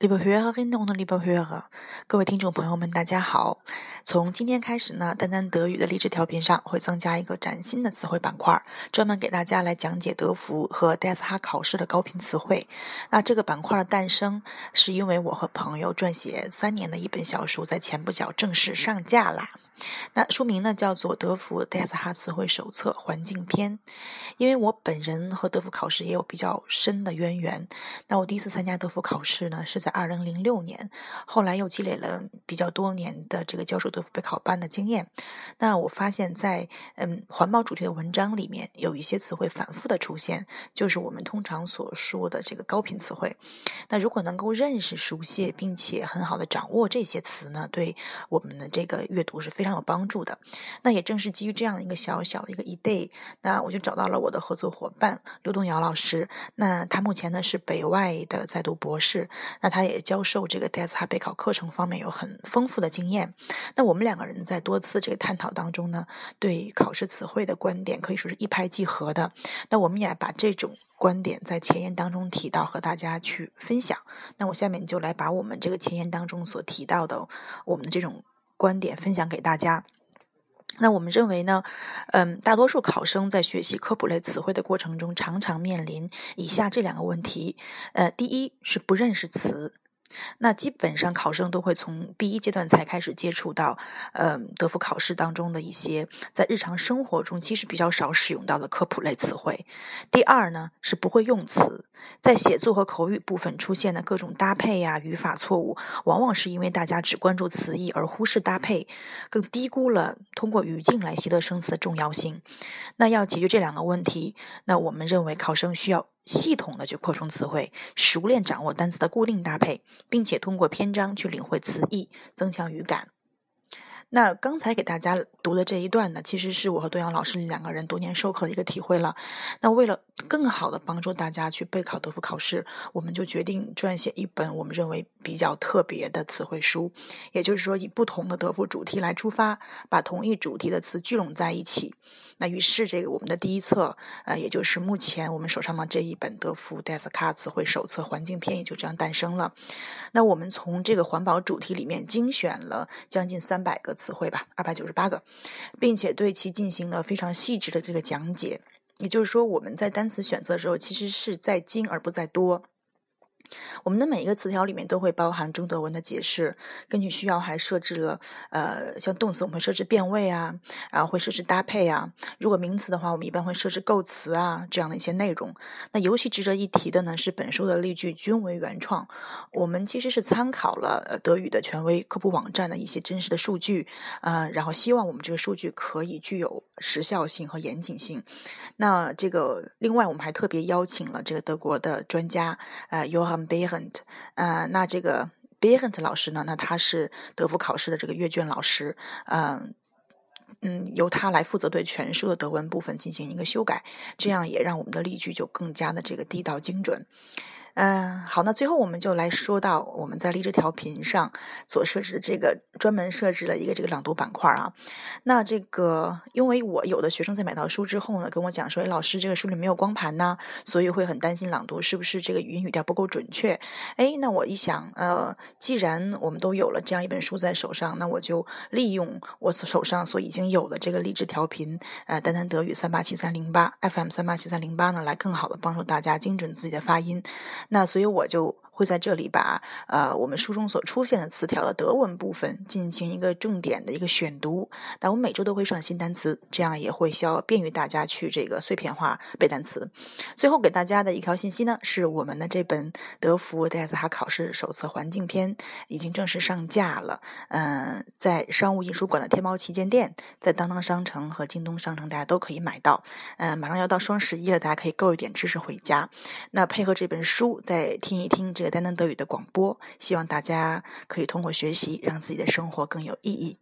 Liebe Hörerinnen 的 liberh，各位听众朋友们，大家好。从今天开始呢，丹丹德语的励志调频上会增加一个崭新的词汇板块，专门给大家来讲解德福和 DSH 考试的高频词汇。那这个板块的诞生，是因为我和朋友撰写三年的一本小书，在前不久正式上架啦。那书名呢叫做《德福 DSH 词汇手册环境篇》。因为我本人和德福考试也有比较深的渊源。那我第一次参加德福考试呢，是在。二零零六年，后来又积累了比较多年的这个教授德福备考班的经验。那我发现，在嗯环保主题的文章里面，有一些词汇反复的出现，就是我们通常所说的这个高频词汇。那如果能够认识、熟悉，并且很好的掌握这些词呢，对我们的这个阅读是非常有帮助的。那也正是基于这样的一个小小的一个 idea，那我就找到了我的合作伙伴刘东尧老师。那他目前呢是北外的在读博士，那他。他也教授这个 DSH 备考课程方面有很丰富的经验。那我们两个人在多次这个探讨当中呢，对考试词汇的观点可以说是一拍即合的。那我们也把这种观点在前言当中提到，和大家去分享。那我下面就来把我们这个前言当中所提到的我们的这种观点分享给大家。那我们认为呢，嗯，大多数考生在学习科普类词汇的过程中，常常面临以下这两个问题。呃，第一是不认识词。那基本上考生都会从第一阶段才开始接触到，嗯，德福考试当中的一些在日常生活中其实比较少使用到的科普类词汇。第二呢是不会用词，在写作和口语部分出现的各种搭配呀、语法错误，往往是因为大家只关注词义而忽视搭配，更低估了通过语境来习得生词的重要性。那要解决这两个问题，那我们认为考生需要。系统的去扩充词汇，熟练掌握单词的固定搭配，并且通过篇章去领会词义，增强语感。那刚才给大家读的这一段呢，其实是我和东阳老师两个人多年授课的一个体会了。那为了更好的帮助大家去备考德福考试，我们就决定撰写一本我们认为比较特别的词汇书。也就是说，以不同的德福主题来出发，把同一主题的词聚拢在一起。那于是，这个我们的第一册，呃，也就是目前我们手上的这一本德福 DSK 词汇手册环境篇，也就这样诞生了。那我们从这个环保主题里面精选了将近三百个。词汇吧，二百九十八个，并且对其进行了非常细致的这个讲解。也就是说，我们在单词选择的时候，其实是在精而不在多。我们的每一个词条里面都会包含中德文的解释，根据需要还设置了，呃，像动词我们会设置变位啊，然后会设置搭配啊。如果名词的话，我们一般会设置构词啊这样的一些内容。那尤其值得一提的呢，是本书的例句均为原创。我们其实是参考了德语的权威科普网站的一些真实的数据，啊，然后希望我们这个数据可以具有时效性和严谨性。那这个另外我们还特别邀请了这个德国的专家，呃，Johann。嗯，那这个 Behent 老师呢？那他是德福考试的这个阅卷老师，嗯嗯，由他来负责对全书的德文部分进行一个修改，这样也让我们的例句就更加的这个地道精准。嗯，好，那最后我们就来说到我们在励志调频上所设置的这个专门设置了一个这个朗读板块啊。那这个，因为我有的学生在买到书之后呢，跟我讲说，哎，老师，这个书里没有光盘呢，所以会很担心朗读是不是这个语音语调不够准确。哎，那我一想，呃，既然我们都有了这样一本书在手上，那我就利用我手上所已经有的这个励志调频，呃，单单德语三八七三零八 FM 三八七三零八呢，来更好的帮助大家精准自己的发音。那所以我就。会在这里把呃我们书中所出现的词条的德文部分进行一个重点的一个选读。那我们每周都会上新单词，这样也会消便于大家去这个碎片化背单词。最后给大家的一条信息呢，是我们的这本德福 DSH 考试手册环境篇已经正式上架了。嗯，在商务印书馆的天猫旗舰店，在当当商城和京东商城，大家都可以买到。嗯，马上要到双十一了，大家可以购一点知识回家。那配合这本书，再听一听这个。丹丹德语的广播，希望大家可以通过学习，让自己的生活更有意义。